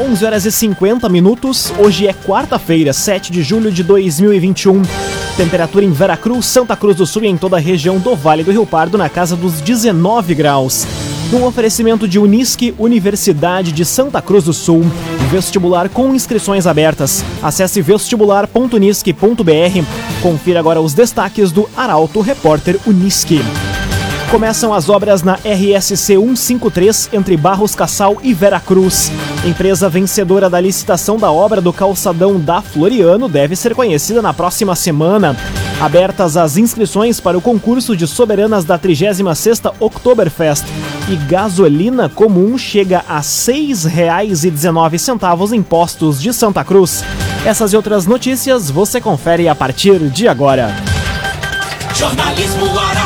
11 horas e 50 minutos. Hoje é quarta-feira, 7 de julho de 2021. Temperatura em Veracruz, Santa Cruz do Sul e em toda a região do Vale do Rio Pardo na casa dos 19 graus. Num oferecimento de Unisque, Universidade de Santa Cruz do Sul. Vestibular com inscrições abertas. Acesse vestibular.unisque.br. Confira agora os destaques do Arauto Repórter Unisque. Começam as obras na RSC 153 entre Barros Cassal e Veracruz. Empresa vencedora da licitação da obra do calçadão da Floriano deve ser conhecida na próxima semana. Abertas as inscrições para o concurso de soberanas da 36ª Oktoberfest. E gasolina comum chega a R$ 6,19 em postos de Santa Cruz. Essas e outras notícias você confere a partir de agora. Jornalismo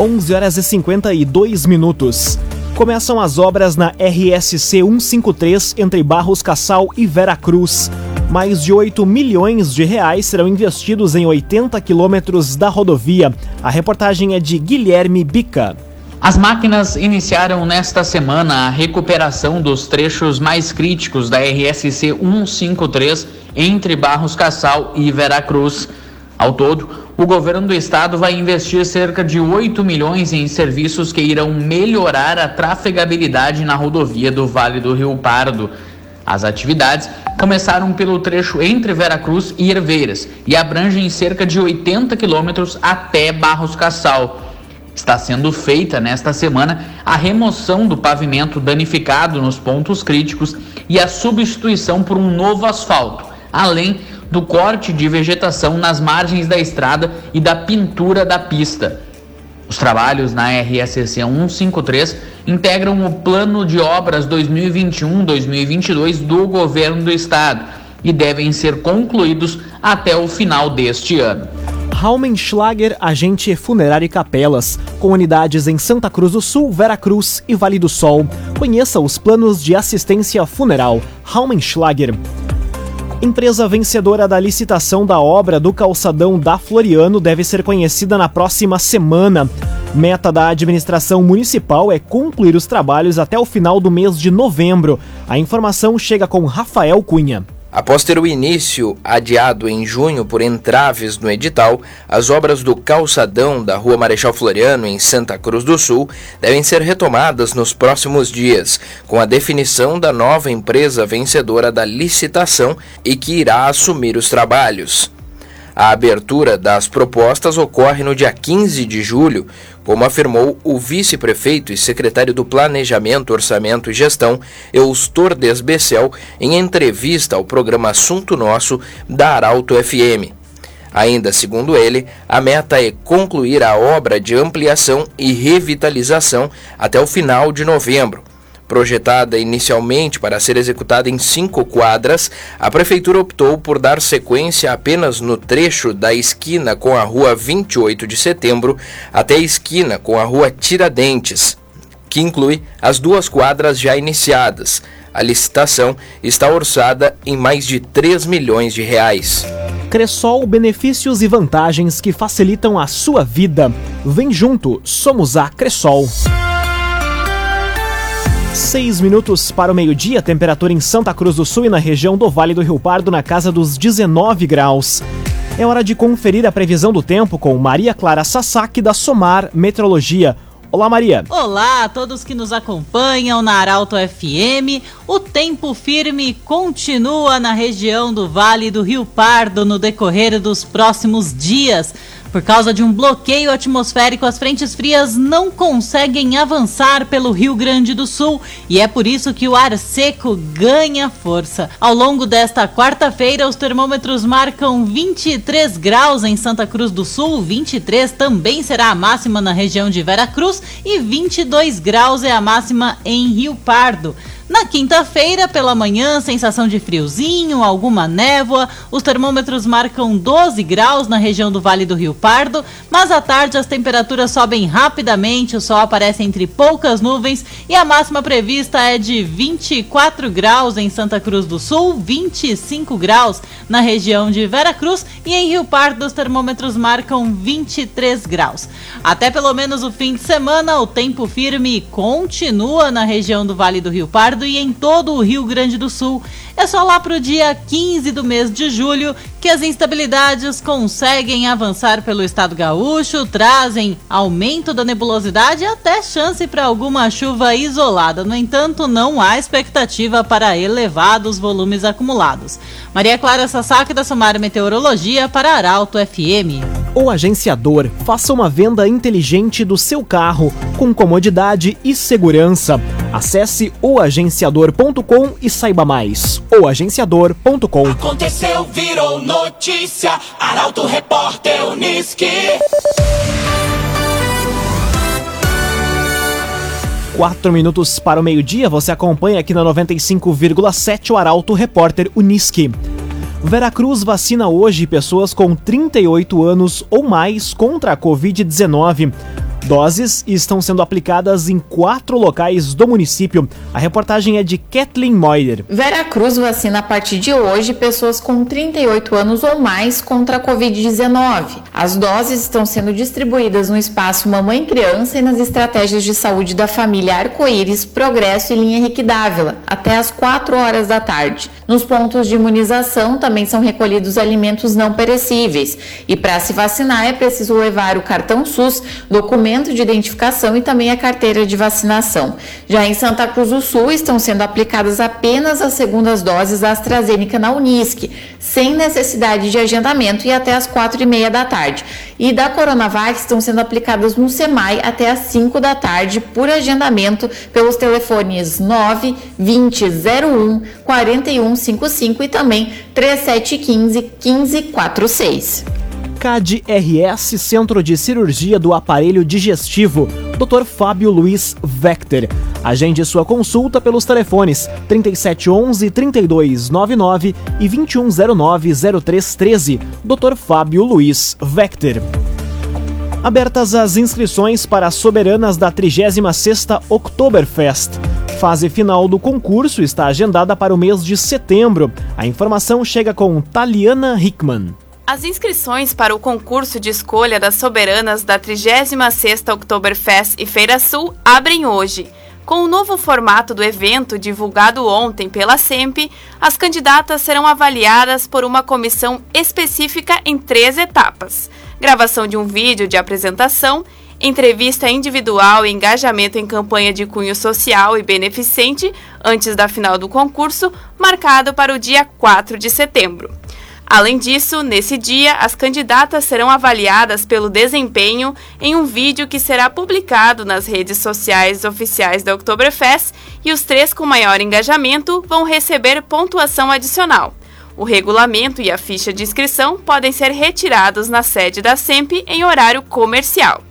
11 horas e 52 minutos. Começam as obras na RSC 153 entre Barros Cassal e Veracruz. Mais de 8 milhões de reais serão investidos em 80 quilômetros da rodovia. A reportagem é de Guilherme Bica. As máquinas iniciaram nesta semana a recuperação dos trechos mais críticos da RSC 153 entre Barros Cassal e Veracruz. Ao todo, o governo do estado vai investir cerca de 8 milhões em serviços que irão melhorar a trafegabilidade na rodovia do Vale do Rio Pardo. As atividades começaram pelo trecho entre Veracruz e Herveiras e abrangem cerca de 80 quilômetros até Barros Cassal. Está sendo feita nesta semana a remoção do pavimento danificado nos pontos críticos e a substituição por um novo asfalto, além do corte de vegetação nas margens da estrada e da pintura da pista. Os trabalhos na RSC 153 integram o Plano de Obras 2021-2022 do Governo do Estado e devem ser concluídos até o final deste ano. Raumenschlager, agente funerário e capelas, com unidades em Santa Cruz do Sul, Veracruz e Vale do Sol. Conheça os planos de assistência funeral. Raumenschlager. Empresa vencedora da licitação da obra do calçadão da Floriano deve ser conhecida na próxima semana. Meta da administração municipal é concluir os trabalhos até o final do mês de novembro. A informação chega com Rafael Cunha. Após ter o início adiado em junho por entraves no edital, as obras do calçadão da Rua Marechal Floriano, em Santa Cruz do Sul, devem ser retomadas nos próximos dias, com a definição da nova empresa vencedora da licitação e que irá assumir os trabalhos. A abertura das propostas ocorre no dia 15 de julho, como afirmou o vice-prefeito e secretário do Planejamento, Orçamento e Gestão, Eustor Desbecel, em entrevista ao programa Assunto Nosso da Arauto FM. Ainda segundo ele, a meta é concluir a obra de ampliação e revitalização até o final de novembro, Projetada inicialmente para ser executada em cinco quadras, a Prefeitura optou por dar sequência apenas no trecho da esquina com a Rua 28 de Setembro até a esquina com a Rua Tiradentes, que inclui as duas quadras já iniciadas. A licitação está orçada em mais de 3 milhões de reais. Cressol, benefícios e vantagens que facilitam a sua vida. Vem junto, somos a Cressol. Seis minutos para o meio-dia, temperatura em Santa Cruz do Sul e na região do Vale do Rio Pardo na casa dos 19 graus. É hora de conferir a previsão do tempo com Maria Clara Sasaki da Somar Metrologia. Olá, Maria. Olá a todos que nos acompanham na Arauto FM. O tempo firme continua na região do Vale do Rio Pardo no decorrer dos próximos dias. Por causa de um bloqueio atmosférico, as frentes frias não conseguem avançar pelo Rio Grande do Sul e é por isso que o ar seco ganha força. Ao longo desta quarta-feira, os termômetros marcam 23 graus em Santa Cruz do Sul, 23 também será a máxima na região de Vera Cruz e 22 graus é a máxima em Rio Pardo. Na quinta-feira, pela manhã, sensação de friozinho, alguma névoa. Os termômetros marcam 12 graus na região do Vale do Rio Pardo, mas à tarde as temperaturas sobem rapidamente, o sol aparece entre poucas nuvens e a máxima prevista é de 24 graus em Santa Cruz do Sul, 25 graus na região de Vera Cruz e em Rio Pardo os termômetros marcam 23 graus. Até pelo menos o fim de semana, o tempo firme continua na região do Vale do Rio Pardo e em todo o Rio Grande do Sul. É só lá para o dia 15 do mês de julho que as instabilidades conseguem avançar pelo estado gaúcho, trazem aumento da nebulosidade e até chance para alguma chuva isolada. No entanto, não há expectativa para elevados volumes acumulados. Maria Clara Sasaki da Somar Meteorologia para Arauto FM. O agenciador faça uma venda inteligente do seu carro com comodidade e segurança. Acesse oagenciador.com e saiba mais. oagenciador.com Aconteceu, virou notícia. Arauto Repórter Uniski. Quatro minutos para o meio-dia, você acompanha aqui na 95,7 o Arauto Repórter Uniski. Veracruz vacina hoje pessoas com 38 anos ou mais contra a Covid-19. Doses estão sendo aplicadas em quatro locais do município. A reportagem é de Kathleen Moider. Vera Cruz vacina a partir de hoje pessoas com 38 anos ou mais contra a Covid-19. As doses estão sendo distribuídas no espaço Mamãe Criança e nas estratégias de saúde da família Arco-Íris, Progresso e Linha Henrique até às 4 horas da tarde. Nos pontos de imunização também são recolhidos alimentos não perecíveis. E para se vacinar é preciso levar o cartão SUS, documento de identificação e também a carteira de vacinação. Já em Santa Cruz do Sul estão sendo aplicadas apenas as segundas doses da AstraZeneca na Unisc, sem necessidade de agendamento e até às quatro e meia da tarde. E da Coronavac estão sendo aplicadas no SEMAI até às 5 da tarde por agendamento pelos telefones 9 20 01 41 55 e também 3715 1546. CAD-RS Centro de Cirurgia do Aparelho Digestivo, Dr. Fábio Luiz Vector. Agende sua consulta pelos telefones 3711 3299 e 2109 0313. Dr. Fábio Luiz Vector. Abertas as inscrições para as soberanas da 36ª Oktoberfest. Fase final do concurso está agendada para o mês de setembro. A informação chega com Taliana Hickman. As inscrições para o concurso de escolha das soberanas da 36ª Oktoberfest e Feira Sul abrem hoje. Com o novo formato do evento divulgado ontem pela SEMP, as candidatas serão avaliadas por uma comissão específica em três etapas: gravação de um vídeo de apresentação, entrevista individual e engajamento em campanha de cunho social e beneficente antes da final do concurso, marcado para o dia 4 de setembro. Além disso, nesse dia, as candidatas serão avaliadas pelo desempenho em um vídeo que será publicado nas redes sociais oficiais da Oktoberfest e os três com maior engajamento vão receber pontuação adicional. O regulamento e a ficha de inscrição podem ser retirados na sede da SEMP em horário comercial.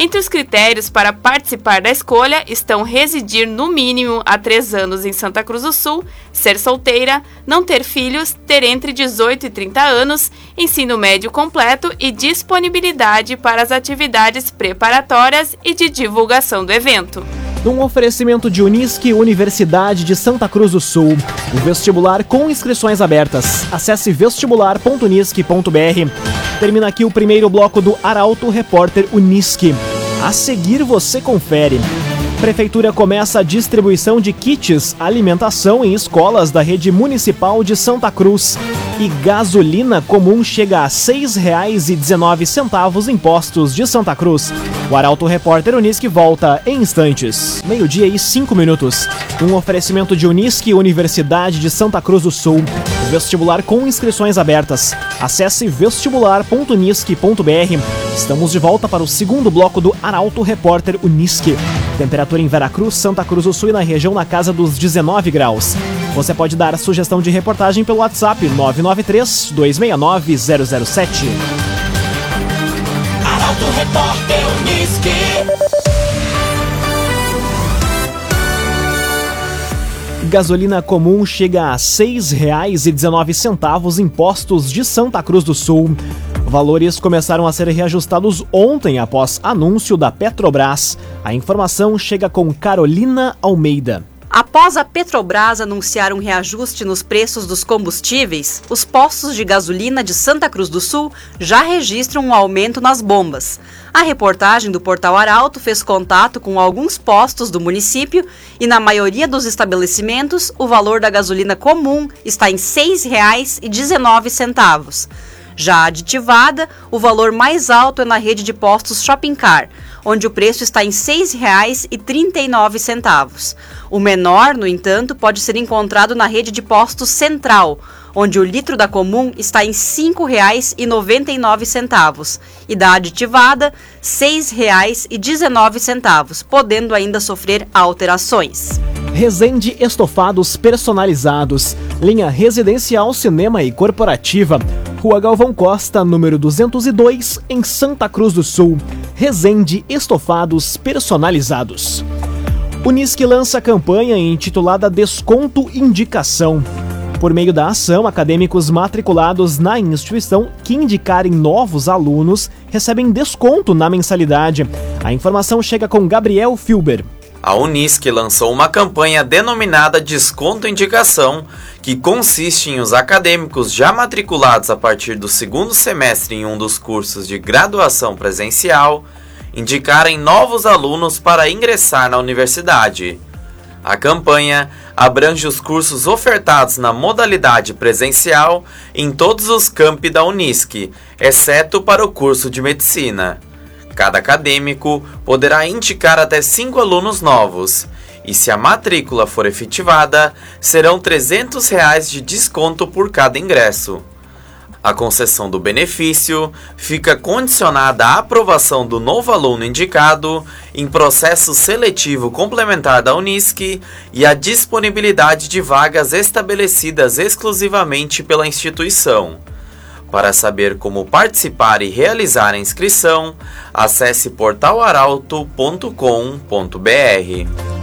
Entre os critérios para participar da escolha estão residir no mínimo há três anos em Santa Cruz do Sul, ser solteira, não ter filhos, ter entre 18 e 30 anos, ensino médio completo e disponibilidade para as atividades preparatórias e de divulgação do evento. Um oferecimento de Unisque Universidade de Santa Cruz do Sul. O vestibular com inscrições abertas. Acesse vestibular.unisque.br. Termina aqui o primeiro bloco do Arauto Repórter Unisque. A seguir você confere. Prefeitura começa a distribuição de kits alimentação em escolas da rede municipal de Santa Cruz. E gasolina comum chega a R$ 6,19 impostos de Santa Cruz. O Arauto Repórter Unisque volta em instantes. Meio-dia e cinco minutos. Um oferecimento de Unisque Universidade de Santa Cruz do Sul. Vestibular com inscrições abertas. Acesse vestibular.unisque.br. Estamos de volta para o segundo bloco do Arauto Repórter Unisque. Temperatura em Veracruz, Santa Cruz do Sul e na região na casa dos 19 graus. Você pode dar sugestão de reportagem pelo WhatsApp 993 269 007. Arauto Repórter Unisque. Gasolina comum chega a R$ 6,19 em postos de Santa Cruz do Sul. Valores começaram a ser reajustados ontem após anúncio da Petrobras. A informação chega com Carolina Almeida. Após a Petrobras anunciar um reajuste nos preços dos combustíveis, os postos de gasolina de Santa Cruz do Sul já registram um aumento nas bombas. A reportagem do Portal Arauto fez contato com alguns postos do município e, na maioria dos estabelecimentos, o valor da gasolina comum está em R$ 6,19. Já aditivada, o valor mais alto é na rede de postos Shopping Car, onde o preço está em R$ 6,39. O menor, no entanto, pode ser encontrado na rede de postos Central, onde o litro da comum está em R$ 5,99 e da aditivada R$ 6,19, podendo ainda sofrer alterações. Resende Estofados Personalizados, linha residencial, cinema e corporativa. Rua Galvão Costa, número 202, em Santa Cruz do Sul. Resende Estofados Personalizados. Unisque lança campanha intitulada Desconto Indicação. Por meio da ação, acadêmicos matriculados na instituição que indicarem novos alunos recebem desconto na mensalidade. A informação chega com Gabriel Filber. A Unisc lançou uma campanha denominada Desconto Indicação, que consiste em os acadêmicos já matriculados a partir do segundo semestre em um dos cursos de graduação presencial indicarem novos alunos para ingressar na universidade. A campanha abrange os cursos ofertados na modalidade presencial em todos os campi da Unisc, exceto para o curso de medicina. Cada acadêmico poderá indicar até cinco alunos novos, e se a matrícula for efetivada, serão 300 reais de desconto por cada ingresso. A concessão do benefício fica condicionada à aprovação do novo aluno indicado em processo seletivo complementar da Unisc e à disponibilidade de vagas estabelecidas exclusivamente pela instituição. Para saber como participar e realizar a inscrição, acesse portalaralto.com.br.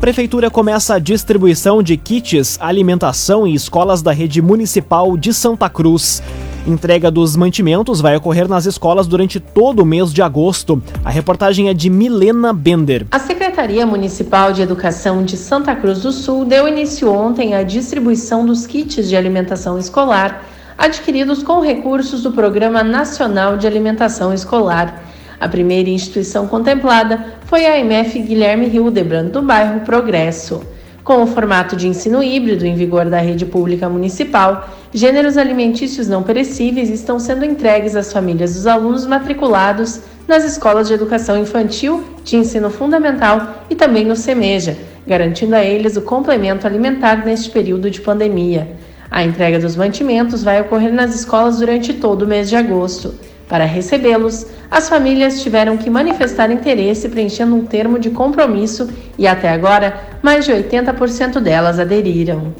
Prefeitura começa a distribuição de kits alimentação em escolas da rede municipal de Santa Cruz. Entrega dos mantimentos vai ocorrer nas escolas durante todo o mês de agosto. A reportagem é de Milena Bender. A Secretaria Municipal de Educação de Santa Cruz do Sul deu início ontem à distribuição dos kits de alimentação escolar adquiridos com recursos do Programa Nacional de Alimentação Escolar. A primeira instituição contemplada foi a MF Guilherme Hildebrand, do bairro Progresso. Com o formato de ensino híbrido em vigor da rede pública municipal, gêneros alimentícios não perecíveis estão sendo entregues às famílias dos alunos matriculados nas escolas de educação infantil, de ensino fundamental e também no SEMEJA, garantindo a eles o complemento alimentar neste período de pandemia. A entrega dos mantimentos vai ocorrer nas escolas durante todo o mês de agosto. Para recebê-los, as famílias tiveram que manifestar interesse preenchendo um termo de compromisso e até agora mais de 80% delas aderiram.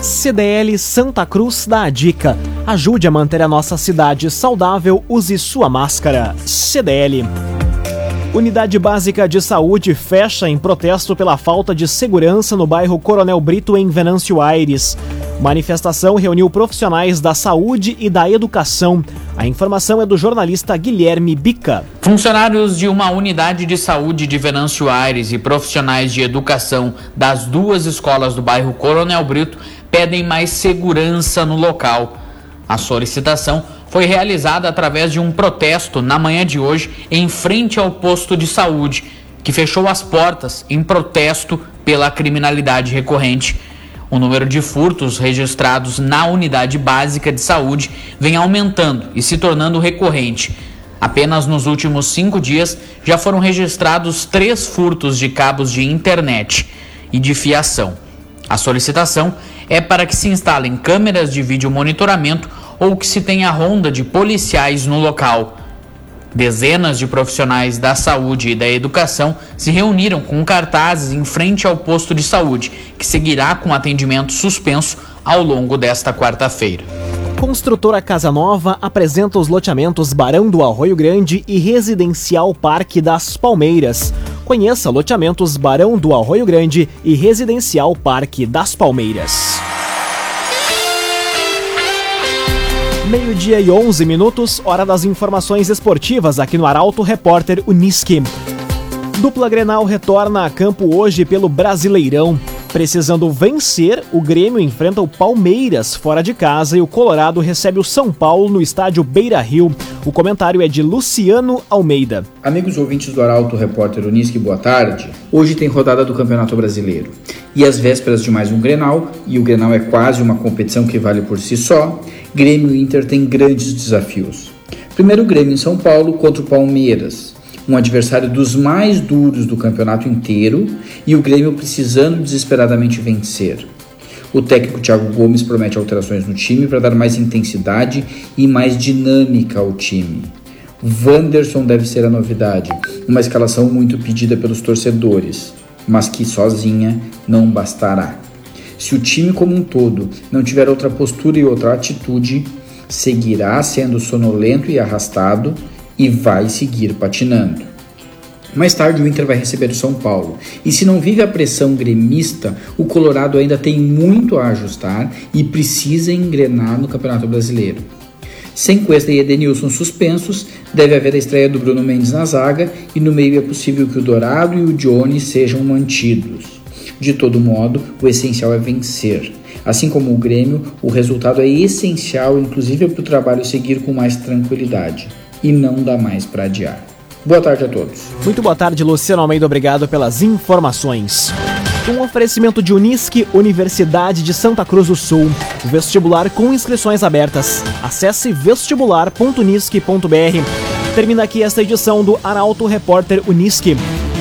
CDL Santa Cruz dá a dica. Ajude a manter a nossa cidade saudável, use sua máscara. CDL. Unidade Básica de Saúde fecha em protesto pela falta de segurança no bairro Coronel Brito, em Venâncio Aires. Manifestação reuniu profissionais da saúde e da educação. A informação é do jornalista Guilherme Bica. Funcionários de uma unidade de saúde de Venâncio Aires e profissionais de educação das duas escolas do bairro Coronel Brito pedem mais segurança no local. A solicitação foi realizada através de um protesto na manhã de hoje em frente ao posto de saúde, que fechou as portas em protesto pela criminalidade recorrente. O número de furtos registrados na unidade básica de saúde vem aumentando e se tornando recorrente. Apenas nos últimos cinco dias já foram registrados três furtos de cabos de internet e de fiação. A solicitação é para que se instalem câmeras de vídeo monitoramento ou que se tenha ronda de policiais no local. Dezenas de profissionais da saúde e da educação se reuniram com cartazes em frente ao posto de saúde, que seguirá com atendimento suspenso ao longo desta quarta-feira. Construtora Casa Nova apresenta os loteamentos Barão do Arroio Grande e Residencial Parque das Palmeiras. Conheça loteamentos Barão do Arroio Grande e Residencial Parque das Palmeiras. Meio-dia e 11 minutos, hora das informações esportivas aqui no Arauto Repórter Uniski. Dupla Grenal retorna a campo hoje pelo Brasileirão. Precisando vencer, o Grêmio enfrenta o Palmeiras fora de casa e o Colorado recebe o São Paulo no estádio Beira Rio. O comentário é de Luciano Almeida. Amigos ouvintes do Arauto Repórter Uniski, boa tarde. Hoje tem rodada do Campeonato Brasileiro. E às vésperas de mais um Grenal, e o Grenal é quase uma competição que vale por si só, Grêmio e Inter têm grandes desafios. Primeiro Grêmio em São Paulo contra o Palmeiras, um adversário dos mais duros do campeonato inteiro e o Grêmio precisando desesperadamente vencer. O técnico Thiago Gomes promete alterações no time para dar mais intensidade e mais dinâmica ao time. Wanderson deve ser a novidade, uma escalação muito pedida pelos torcedores, mas que sozinha não bastará. Se o time como um todo não tiver outra postura e outra atitude, seguirá sendo sonolento e arrastado e vai seguir patinando. Mais tarde o Inter vai receber o São Paulo. E se não vive a pressão gremista, o Colorado ainda tem muito a ajustar e precisa engrenar no Campeonato Brasileiro. Sem Cuesta e Edenilson suspensos, deve haver a estreia do Bruno Mendes na zaga e no meio é possível que o Dourado e o Johnny sejam mantidos. De todo modo, o essencial é vencer. Assim como o Grêmio, o resultado é essencial, inclusive para o trabalho seguir com mais tranquilidade. E não dá mais para adiar. Boa tarde a todos. Muito boa tarde, Luciano Almeida. Obrigado pelas informações. Um oferecimento de Unisque, Universidade de Santa Cruz do Sul. Vestibular com inscrições abertas. Acesse vestibular.unisque.br. Termina aqui esta edição do Arauto Repórter Unisque.